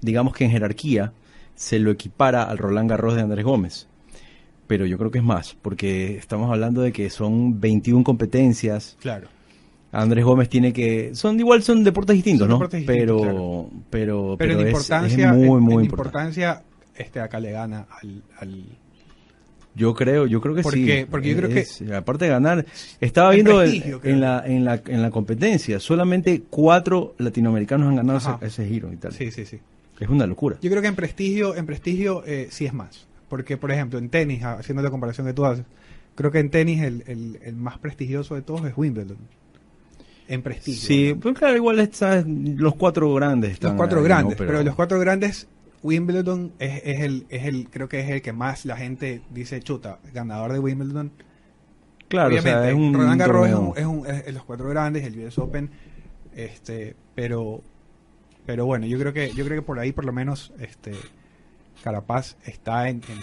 digamos que en jerarquía, se lo equipara al Roland Garros de Andrés Gómez. Pero yo creo que es más, porque estamos hablando de que son 21 competencias. Claro. Andrés Gómez tiene que son igual son deportes distintos, Son ¿no? deportes distintos, pero, claro. pero Pero, en es- importancia, es, muy en- muy en importante. importancia, este acá le gana al, al- Yo creo, yo creo que sí. Porque- porque yo creo que- aparte de ganar, estaba En viendo el- en la en la en la competencia, solamente cuatro latinoamericanos han ganado ese, ese giro y tal. sí, sí, sí. Es una locura. Yo creo que en prestigio, en prestigio eh, sí es más. Porque, por ejemplo, en tenis, ah, haciendo la comparación que tú haces, creo que en tenis el, el- el más prestigioso de todos es Wimbledon. En prestigio. Sí, ¿no? pues claro, igual está, los cuatro grandes están los cuatro ahí, ¿no? grandes. Pero, los cuatro grandes, Wimbledon es, es el, es el, creo que es el que más la gente dice, chuta, ganador de Wimbledon. Claro, o sea, Obviamente, es un Roland Garros es, un- es un- es- los cuatro grandes, el US Open, este, pero, pero bueno, yo creo que, yo creo que por ahí por lo menos, este, Carapaz está en, en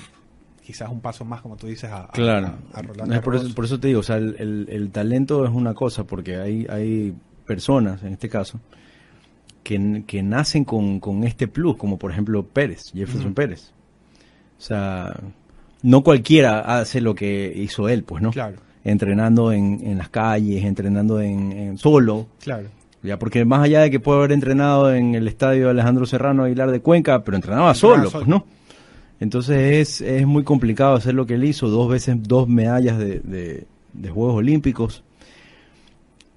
quizás un paso más, como tú dices, a, Claro, a, a Roland Es por, Garros. eso, por eso te digo, o sea, el, el- el talento es una cosa, porque hay, hay personas, en este caso, que, nacen con, con este plus, como por ejemplo Pérez, Jefferson. Pérez. O sea, no cualquiera hace lo que hizo él, pues, ¿no? Claro, Entrenando en, en las calles, entrenando en, en solo, claro. ya porque más allá de que puede haber entrenado en el estadio Alejandro Serrano Aguilar de Cuenca, pero entrenaba Entrenaba solo, solo. pues, ¿no? Entonces es, es muy complicado hacer lo que él hizo, dos veces dos medallas de, de- de Juegos Olímpicos.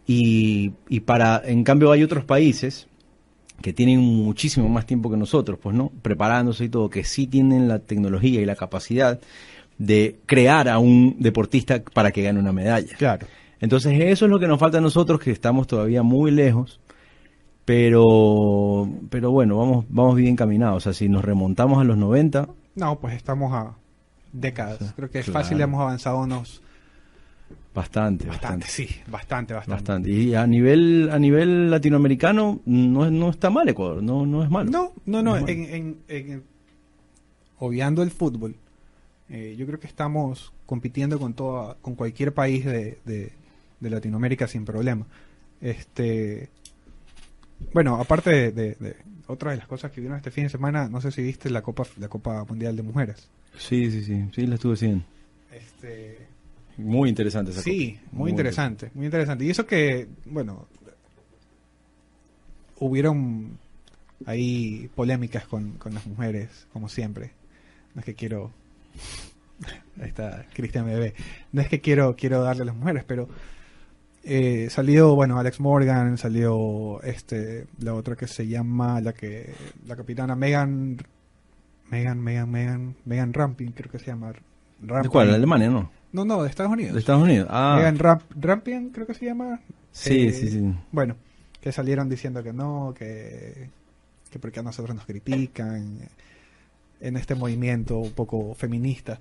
Y, y para, en cambio hay otros países que tienen muchísimo más tiempo que nosotros, pues no, preparándose y todo, que sí tienen la tecnología y la capacidad de crear a un deportista para que gane una medalla. Claro. Entonces eso es lo que nos falta a nosotros, que estamos todavía muy lejos, pero, pero bueno, vamos, vamos bien caminados. O sea, si nos remontamos a los 90, No, pues estamos a décadas. Creo que es claro. fácil, hemos avanzado unos bastante, bastante, bastante. sí, bastante, bastante. Bastante. Y a nivel, a nivel latinoamericano no, es- no está mal Ecuador, no, no es malo. No, no, no, en, en- en- obviando el fútbol, eh, yo creo que estamos compitiendo con toda, con cualquier país de, de- de Latinoamérica sin problema. Este, bueno, aparte de, de- de- otra de las cosas que vieron este fin de semana, no sé si viste la Copa, la Copa Mundial de Mujeres. Sí, sí, sí, sí, la estuve haciendo. Este, Muy interesante esa Sí, muy interesante, muy interesante. Y eso que, bueno, hubieron ahí polémicas con, con las mujeres, como siempre. No es que quiero... Ahí está Cristian Bebé. No es que quiero, quiero darle a las mujeres, pero eh, salió, bueno, Alex Morgan, salió este, la otra que se llama, la que, la capitana Megan, Megan, Megan, Megan, Megan Ramping, creo que se llama. ¿De cuál? ¿De Alemania, no? No, no, de Estados Unidos. ¿De Estados Unidos? Ah, Megan Ramp Rampian, creo que se llama. sí, Eh, sí, sí. Bueno, que salieron diciendo que no, que, que porque a nosotros nos critican en este movimiento un poco feminista,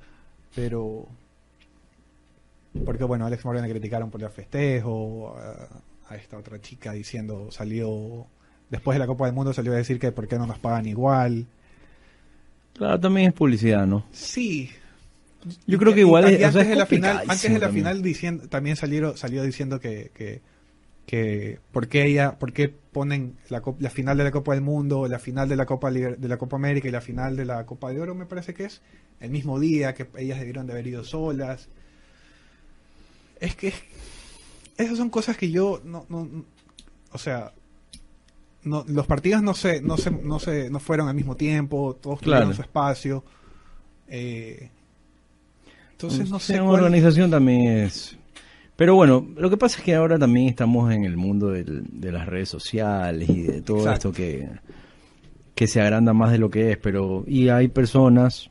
pero porque bueno, a Alex Morgan le criticaron por el festejo, a, a esta otra chica diciendo, salió después de la Copa del Mundo salió a decir que por qué no nos pagan igual. Claro, también es publicidad, ¿no? Sí. Yo creo que igual y- es- y o sea, antes es de la final, antes de la también. final diciendo, también salieron, salió diciendo que, que, que por qué ella, por qué ponen la, la final de la Copa del Mundo, la final de la Copa Liber- de la Copa América y la final de la Copa de Oro, me parece que es el mismo día, que ellas debieron de haber ido solas. Es que esas son cosas que yo no, no, no- o sea, no, los partidos no se, no se, no se, no fueron al mismo tiempo, todos tuvieron su espacio. Eh, entonces no sé cuál- organización también es... Pero bueno, lo que pasa es que ahora también estamos en el mundo del- de las redes sociales y de todo Exacto. esto que, que se agranda más de lo que es, pero... Y hay personas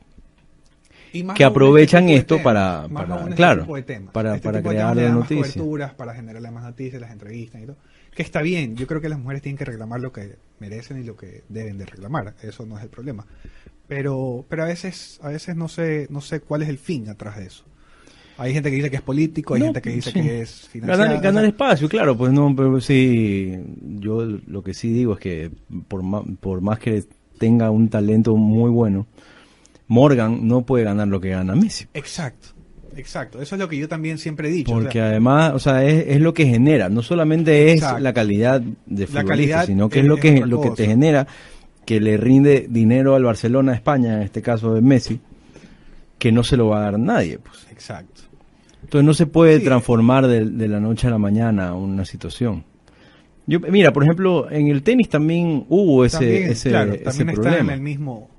Y que este aprovechan de esto temas, para- para- este claro, temas. para- Este para crear más noticias. coberturas, para generarle más noticias, las entrevistas y todo. Que está bien, yo creo que las mujeres tienen que reclamar lo que merecen y lo que deben de reclamar, eso no es el problema. Pero pero a veces a veces no sé no sé cuál es el fin atrás de eso. Hay gente que dice que es político, hay No, gente que dice sí. que es financiado. Ganar, ganar espacio, claro, pues no, pero sí, yo lo que sí digo es que por más, por más que tenga un talento muy bueno, Morgan no puede ganar lo que gana Messi. Exacto. Exacto, eso es lo que yo también siempre he dicho. o Porque sea, además, o sea, es, es lo que genera, no solamente es Exacto. la calidad de La futbolista, calidad sino que es, es- lo es que otra lo que te genera que le rinde dinero al Barcelona de España, en este caso de Messi, que no se lo va a dar nadie. Pues. Exacto. Entonces no se puede Sí. transformar de, de la noche a la mañana una situación. Yo, mira, por ejemplo, en el tenis también hubo ese, también, ese, claro, ese también problema. en el mismo.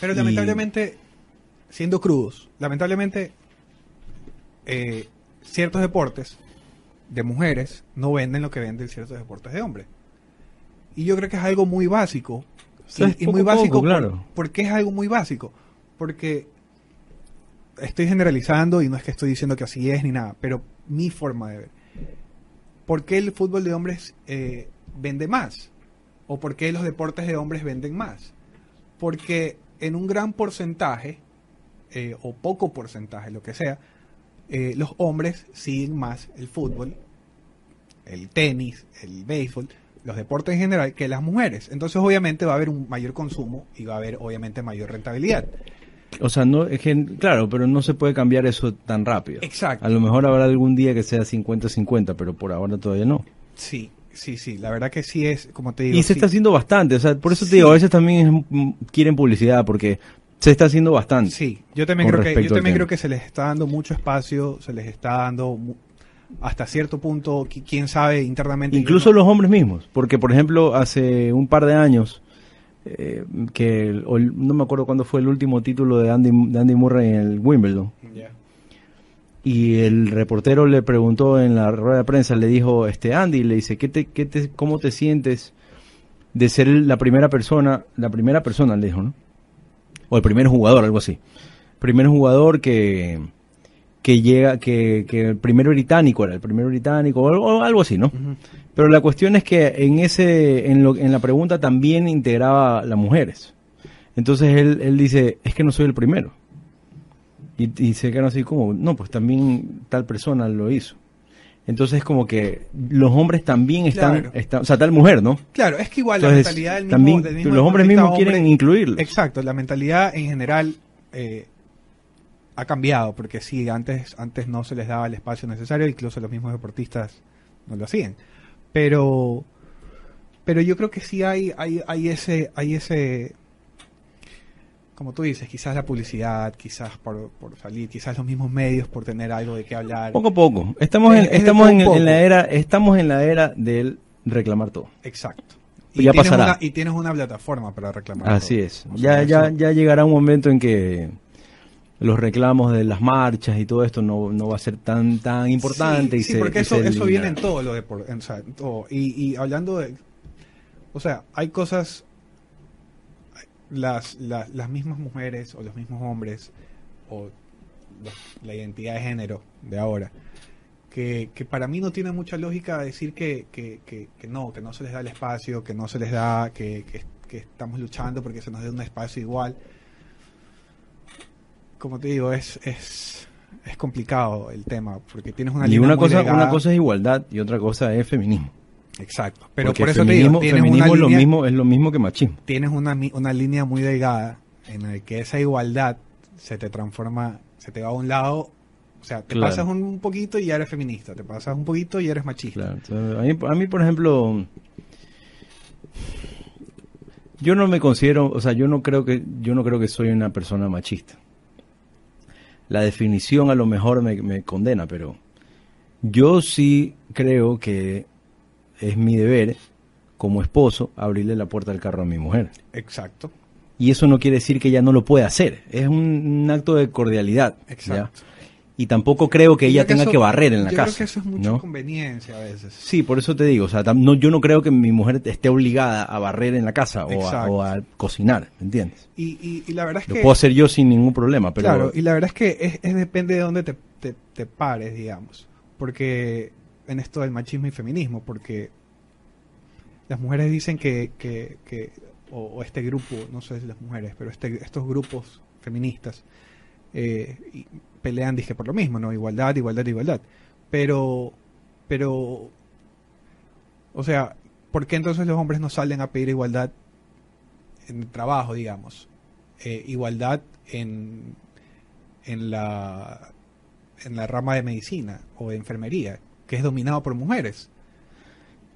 Pero Y- lamentablemente, siendo crudos, lamentablemente, eh, ciertos deportes de mujeres no venden lo que venden ciertos deportes de hombres. Y yo creo que es algo muy básico. Y, y muy poco, básico. por- claro. ¿Por qué es algo muy básico? Porque estoy generalizando y no es que estoy diciendo que así es ni nada, pero mi forma de ver. ¿Por qué el fútbol de hombres eh, vende más? ¿O por qué los deportes de hombres venden más? Porque en un gran porcentaje, eh, o poco porcentaje, lo que sea, eh, los hombres siguen más el fútbol, el tenis, el béisbol, los deportes en general, que las mujeres. Entonces, obviamente, va a haber un mayor consumo y va a haber, obviamente, mayor rentabilidad. O sea, no, es que, claro, pero no se puede cambiar eso tan rápido. Exacto. A lo mejor habrá algún día que sea 50-50, pero por ahora todavía no. Sí, sí, sí. La verdad que sí es, como te digo. Y se sí. está haciendo bastante, o sea, por eso Sí. te digo, a veces también es, mm, quieren publicidad, porque se está haciendo bastante. Sí, yo también creo que yo también creo que se les está dando mucho espacio, se les está dando hasta cierto punto, qui- quién sabe internamente. Incluso no- los hombres mismos, porque por ejemplo hace un par de años, eh, que el- no me acuerdo cuándo fue el último título de Andy, de Andy Murray en el Wimbledon, y el reportero le preguntó en la rueda de prensa, le dijo, este Andy, le dice, ¿qué te, qué te, ¿cómo te sientes de ser la primera persona, la primera persona, le dijo, ¿no? O el primer jugador, algo así. Primer jugador que, que llega, que, que el primero británico era, el primero británico, o algo, o algo así, ¿no? Pero la cuestión es que en ese, en, lo, en la pregunta también integraba las mujeres. Entonces él, él dice, es que no soy el primero. Y, y se quedan así como, no, pues también tal persona lo hizo. Entonces como que los hombres también están, Claro. están- o sea, tal mujer, ¿no? Claro, es que igual la mentalidad del mismo, también del mismo los hombres mismos quieren hombre- incluirlos. Exacto, la mentalidad en general eh, ha cambiado, porque sí, antes, antes no se les daba el espacio necesario, incluso los mismos deportistas no lo hacían. Pero, pero yo creo que sí hay, hay, hay ese, hay ese, como tú dices, quizás la publicidad, quizás por, por salir, quizás los mismos medios por tener algo de qué hablar. Poco a poco. Estamos, en, Es- estamos en, la era, estamos en la era del reclamar todo. Exacto. Ya tienes pasará. una- y tienes una plataforma para reclamar. Así todo. es. O sea, Ya, ya, ya llegará un momento en que los reclamos de las marchas y todo esto no, no va a ser tan tan importante. Sí, y sí, se- porque y eso, se eso viene en eliminará. todo lo de por- en- o sea, todo. Y, y hablando de, o sea, hay cosas, las, la- las mismas mujeres o los mismos hombres o los- la identidad de género de ahora, que, que para mí no tiene mucha lógica decir que, que, que, no, que no se les da el espacio, que no se les da, que, que, que estamos luchando porque se nos dé un espacio igual. Como te digo, es, es, es complicado el tema, porque tienes una Y línea una muy cosa, delgada. una cosa es igualdad y otra cosa es feminismo. Exacto. Pero Porque por eso feminismo, te digo, feminismo una es lo mismo, es lo mismo que machismo. tienes una, una línea muy delgada en la que esa igualdad se te transforma, se te va a un lado, o sea, te Claro. pasas un, poquito y ya eres feminista, te pasas un poquito y eres machista. Claro, a, mí, a mí, por ejemplo, yo no me considero, o sea, yo no creo que yo no creo que soy una persona machista. La definición a lo mejor me, me condena, pero yo sí creo que es mi deber como esposo abrirle la puerta del carro a mi mujer. Exacto. Y eso no quiere decir que ella no lo pueda hacer. Es un, un acto de cordialidad. ¿ya? Y tampoco creo que Yo ella tenga eso- que barrer en la yo casa. creo que eso es mucha ¿no? conveniencia a veces. Sí, por eso te digo, o sea, no, yo no creo que mi mujer esté obligada a barrer en la casa o a, o a cocinar, ¿me entiendes? Y, y, y la verdad es Lo que... puedo hacer yo sin ningún problema, pero Claro, y la verdad es que es, es depende de dónde te, te, te pares, digamos. Porque en esto del machismo y feminismo, porque las mujeres dicen que, que, que o, o este grupo, no sé si las mujeres, pero este, estos grupos feministas eh, y pelean, dije, por lo mismo, ¿no? Igualdad, igualdad, igualdad. Pero, pero, o sea, ¿por qué entonces los hombres no salen a pedir igualdad en el trabajo, digamos? Eh, igualdad en, en la en la rama de medicina o de enfermería, que es dominado por mujeres.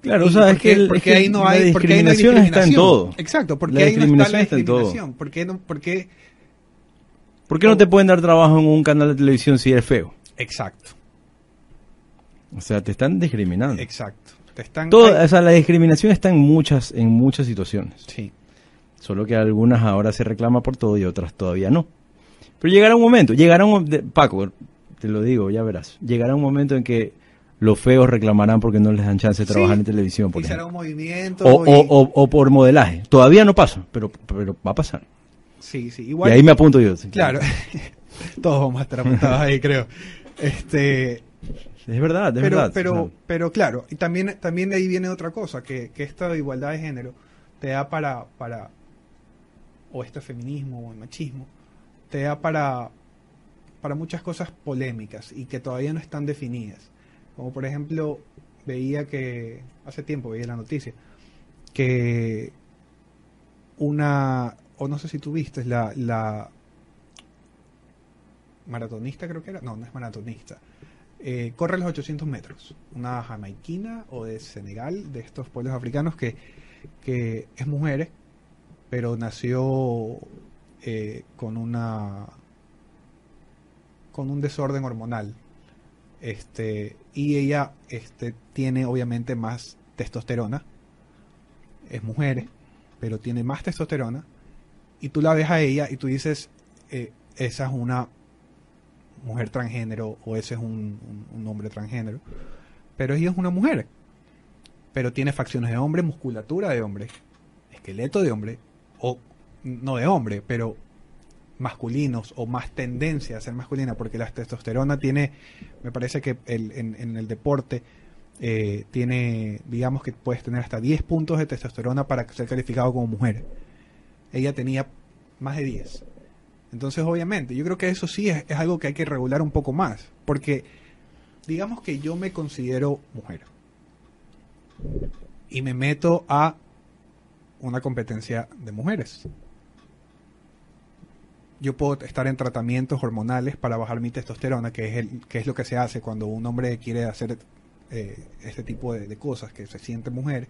Claro, Y o sea, es porque- que, el- porque es ahí no la hay porque ahí no hay discriminación está en todo. Exacto, porque La ahí no está la discriminación está en todo. discriminación. ¿Por qué no? ¿Por qué? ¿Por qué no te pueden dar trabajo en un canal de televisión si eres feo? Exacto, O sea, te están discriminando. exacto. Te están Todo, o sea, la discriminación está en muchas, en muchas situaciones. sí. Solo que algunas ahora se reclama por todo y otras todavía no. Pero llegará un momento, llegará un Paco, te lo digo, ya verás. Llegará un momento en que los feos reclamarán porque no les dan chance de Sí. trabajar en televisión, por y será ejemplo. un movimiento O, y- o, o, o por modelaje. Todavía no pasa, pero, pero va a pasar. Sí, sí, Y igual ahí me apunto yo. sí, claro. Todos vamos a estar apuntados ahí, creo. Este, Es verdad, es pero, verdad. pero, o sea, pero claro, y también, también de ahí viene otra cosa, que, que esta igualdad de género te da para, para, o este feminismo o el machismo, te da para, para muchas cosas polémicas y que todavía no están definidas. Como por ejemplo, veía que, hace tiempo veía la noticia, que una, o no sé si tú viste, la, la maratonista creo que era, no, no es maratonista, eh, corre los 800 metros, una jamaiquina o de Senegal, de estos pueblos africanos que, que es mujer, pero nació eh, con una con un desorden hormonal. Este, y ella este, tiene obviamente más testosterona. Es mujer, pero tiene más testosterona. Y tú la ves a ella y tú dices, eh, esa es una mujer transgénero o ese es un, un- hombre transgénero. Pero ella es una mujer. Pero tiene facciones de hombre, musculatura de hombre, esqueleto de hombre, o no de hombre, pero masculinos o más tendencia a ser masculina, porque la testosterona tiene, me parece que el- en, en el deporte eh, tiene, digamos que puedes tener hasta 10 puntos de testosterona para ser calificado como mujer. Ella tenía más de 10. Entonces, obviamente, yo creo que eso sí es, algo que hay que regular un poco más, porque digamos que yo me considero mujer y me meto a una competencia de mujeres. Yo puedo estar en tratamientos hormonales para bajar mi testosterona, que es, el, que es lo que se hace cuando un hombre quiere hacer eh, este tipo de cosas, que se siente mujer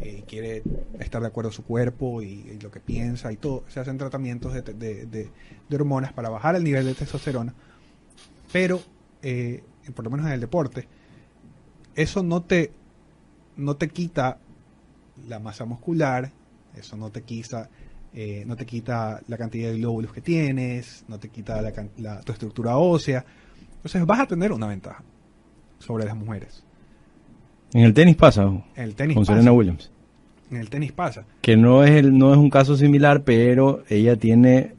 eh, quiere estar de acuerdo con su cuerpo y, y lo que piensa y todo. Se hacen tratamientos de, de- de- de hormonas para bajar el nivel de testosterona, pero eh, por lo menos en el deporte, eso no te, no te quita la masa muscular, eso no te quita, eh, no te quita la cantidad de glóbulos que tienes, no te quita la, la- tu estructura ósea. Entonces vas a tener una ventaja sobre las mujeres. En el tenis pasa, En el tenis con pasa. Serena Williams. En el tenis pasa. Que no es, el, no es un caso similar, pero ella tiene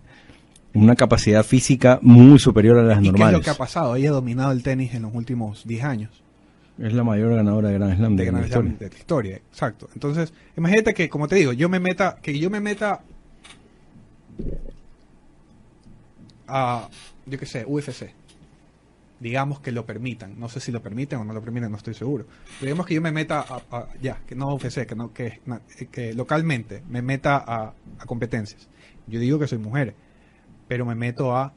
una capacidad física muy superior a las ¿Y qué es normales. lo que ha pasado? Ella ha dominado el tenis en los últimos 10 años Es la mayor ganadora de Grand Slam de, de Grand Slam historia. de la historia. Exacto. Entonces, imagínate que, como te digo, yo me meta, que yo me meta a, yo qué sé, UFC. Digamos que lo permitan. No sé si lo permiten o no lo permiten, no estoy seguro. Digamos que yo me meta a, ya, que no UFC, que no, que, na- que localmente me meta a, a competencias. Yo digo que soy mujer, pero me meto a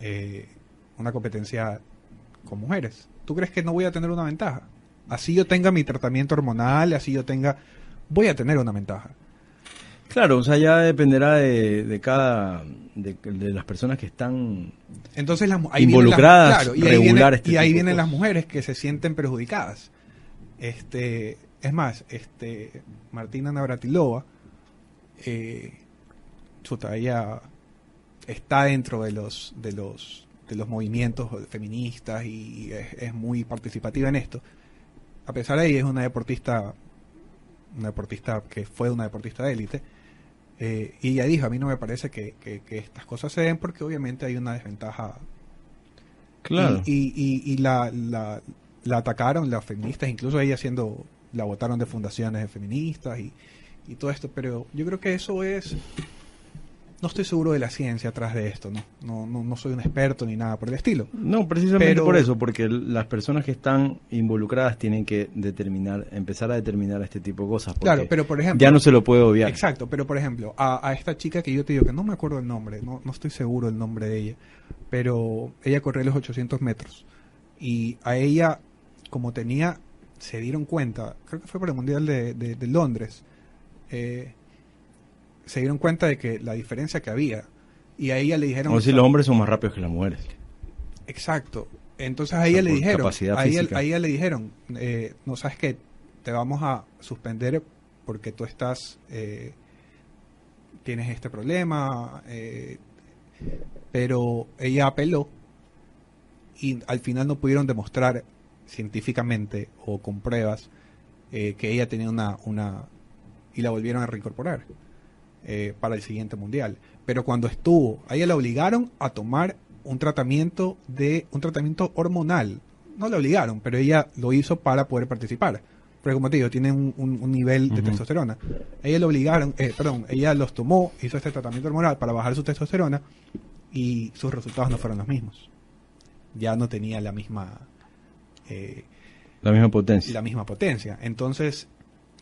eh, una competencia con mujeres. ¿Tú crees que no voy a tener una ventaja? Así yo tenga mi tratamiento hormonal, así yo tenga, voy a tener una ventaja. Claro, o sea, ya dependerá de, de cada, de, de las personas que están Entonces las mu- ahí vienen Involucradas, las, claro, y ahí, este y ahí vienen las mujeres que se sienten perjudicadas. Este, es más, este Martina Navratilova, eh, chuta, ella está dentro de los de los de los movimientos feministas y es, es muy participativa en esto. A pesar de ella es una deportista una deportista que fue una deportista de élite. Eh, y ella dijo, a mí no me parece que, que- que estas cosas se den porque obviamente hay una desventaja Claro. y, y, y- y la, la, la atacaron las feministas, incluso ella siendo, la votaron de fundaciones de feministas y, y todo esto, pero yo creo que eso es, no estoy seguro de la ciencia atrás de esto, no, no, no, no soy un experto ni nada por el estilo. No, precisamente Pero- por eso, porque las personas que están involucradas tienen que determinar, empezar a determinar este tipo de cosas. Claro, pero por ejemplo... ya no se lo puede obviar. Exacto, pero por ejemplo, a, a esta chica que yo te digo que no me acuerdo el nombre, no, no estoy seguro el nombre de ella, pero ella corrió los 800 metros y a ella, como tenía se dieron cuenta, creo que fue por el Mundial de, de- de Londres, eh, se dieron cuenta de que la diferencia que había. Y a ella le dijeron... A decir, los hombres son más rápidos que las mujeres. Exacto. Entonces a ella le dijeron, a ella, a ella le dijeron, eh, no sabes qué, te vamos a suspender porque tú estás, eh, tienes este problema, eh, pero ella apeló y al final no pudieron demostrar científicamente o con pruebas eh, que ella tenía una, una y la volvieron a reincorporar eh, para el siguiente mundial. Pero cuando estuvo, a ella la obligaron a tomar un tratamiento de un tratamiento hormonal. No la obligaron, pero ella lo hizo para poder participar. Porque como te digo, tiene un, un- un nivel de testosterona. Ella la obligaron, eh, perdón, ella los tomó, hizo este tratamiento hormonal para bajar su testosterona y sus resultados no fueron los mismos. Ya no tenía la misma eh, La misma potencia. la misma potencia. Entonces,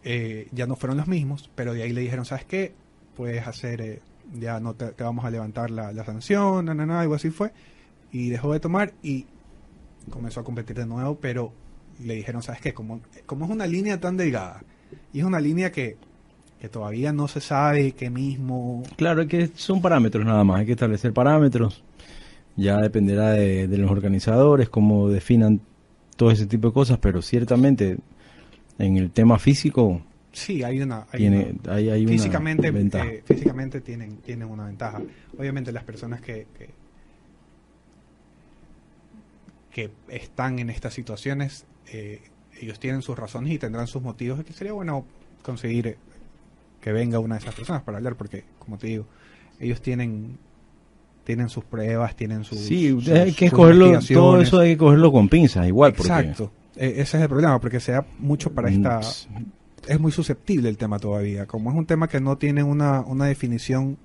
eh, ya no fueron los mismos, pero de ahí le dijeron, ¿sabes qué? Puedes hacer, eh, ya no te, vamos a levantar la, sanción, na, na, na, algo así fue. Y dejó de tomar y comenzó a competir de nuevo, pero le dijeron, ¿sabes qué? Como, como es una línea tan delgada y es una línea que, que todavía no se sabe qué mismo... Claro, que son parámetros nada más, hay que establecer parámetros. Ya dependerá de, de los organizadores, cómo definan todo ese tipo de cosas, pero ciertamente en el tema físico Sí, hay una... Hay tiene, una- hay, hay una físicamente, ventaja. eh, físicamente tienen, tienen una ventaja. Obviamente las personas que, que, que están en estas situaciones, eh, ellos tienen sus razones y tendrán sus motivos. Que sería bueno conseguir que venga una de esas personas para hablar, porque, como te digo, ellos tienen tienen sus pruebas, tienen sus... sí, sus- hay que cogerlo, todo eso hay que cogerlo con pinzas, igual. Porque, Exacto. Eh, ese es el problema, porque se da mucho para esta... Es muy susceptible el tema todavía. Como es un tema que no tiene una, una definición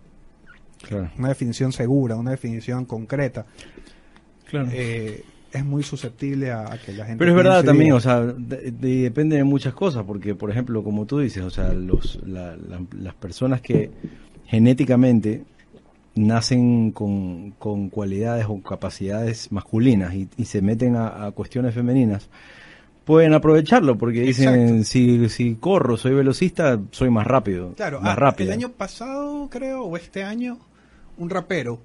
Claro, una definición segura, una definición concreta, claro. eh, es muy susceptible a, a que la gente... Pero es verdad también, diga, o sea, de- de- depende de muchas cosas, porque por ejemplo, como tú dices, o sea, los, la- la- las personas que genéticamente nacen con, con cualidades o capacidades masculinas y, y se meten a, a cuestiones femeninas, pueden aprovecharlo porque dicen, si, si corro, soy velocista, soy más rápido. Claro, más ah, rápido. el año pasado, creo, o este año, un rapero,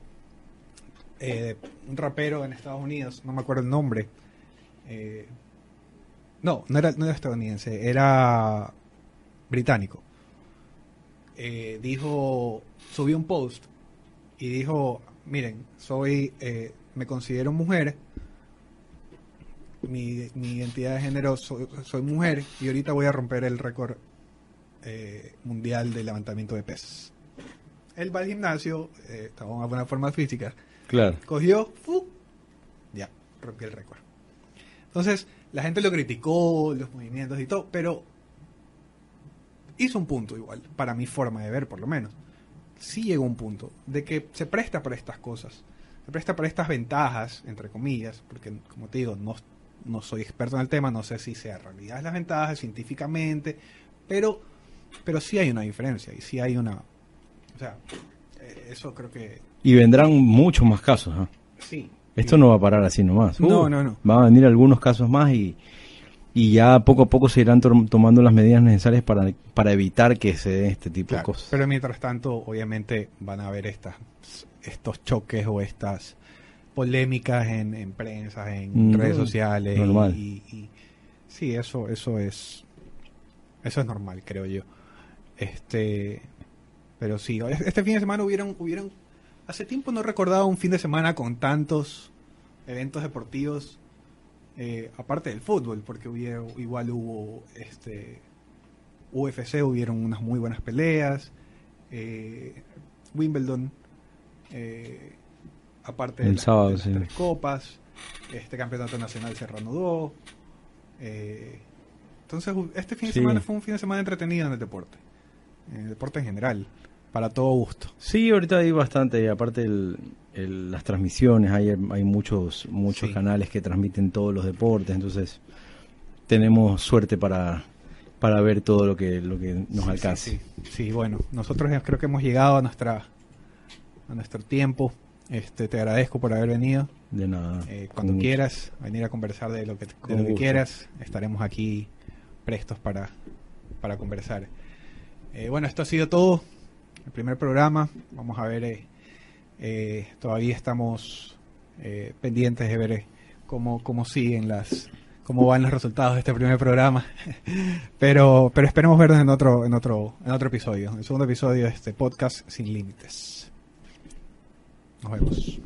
eh, un rapero en Estados Unidos, no me acuerdo el nombre, eh, no, no era, no era estadounidense, era británico. Eh, dijo, subió un post y dijo, miren, soy, eh, me considero mujer, mi, mi identidad de género soy, soy mujer y ahorita voy a romper el récord eh, mundial de levantamiento de pesas. Él va al gimnasio, eh, estaba en una buena forma física, Claro. cogió, ¡fu! ya, rompió el récord. Entonces, la gente lo criticó, los movimientos y todo, pero hizo un punto igual, para mi forma de ver por lo menos. Sí llegó un punto de que se presta para estas cosas, se presta para estas ventajas, entre comillas, porque como te digo, no, no soy experto en el tema, no sé si sea realidad las ventajas científicamente, pero, pero sí hay una diferencia y sí hay una... O sea, eh, eso creo que Y vendrán muchos más casos. sí. Esto no va a parar así nomás. No, Uh, no, no. Van a venir algunos casos más y, y ya poco a poco se irán to- tomando las medidas necesarias para, para evitar que se den este tipo Claro, de cosas. Pero mientras tanto, obviamente van a haber estas, estos choques o estas polémicas en, en prensa, en Mm, redes sociales. y- normal. Y, y- sí, eso, eso es, eso es normal, creo yo. Este, pero sí, este fin de semana hubieron, hubieron, hace tiempo no recordaba un fin de semana con tantos eventos deportivos, eh, aparte del fútbol, porque hubo, igual hubo, este, UFC hubieron unas muy buenas peleas. eh, Wimbledon, eh, aparte de, El las- sábado, de las sí. tres copas, este campeonato nacional se reanudó. eh, entonces, este fin de Sí. semana fue un fin de semana entretenido en el deporte, en el deporte en general, para todo gusto. Sí, ahorita hay bastante, aparte el- el- las transmisiones, hay, hay muchos, muchos Sí. canales que transmiten todos los deportes, entonces tenemos suerte para, para ver todo lo que, lo que nos Sí, alcance. Sí, sí. Sí, bueno, nosotros creo que hemos llegado a nuestra a nuestro tiempo. Este, te agradezco por haber venido. De nada. Eh, cuando quieras venir a conversar de lo que, de lo que quieras, estaremos aquí prestos para, para conversar. Eh, bueno, esto ha sido todo. El primer programa. Vamos a ver. eh, eh, todavía estamos eh, pendientes de ver cómo, cómo siguen las cómo van los resultados de este primer programa pero pero esperemos vernos en otro en otro en otro episodio el segundo episodio de este podcast sin límites Nos vemos.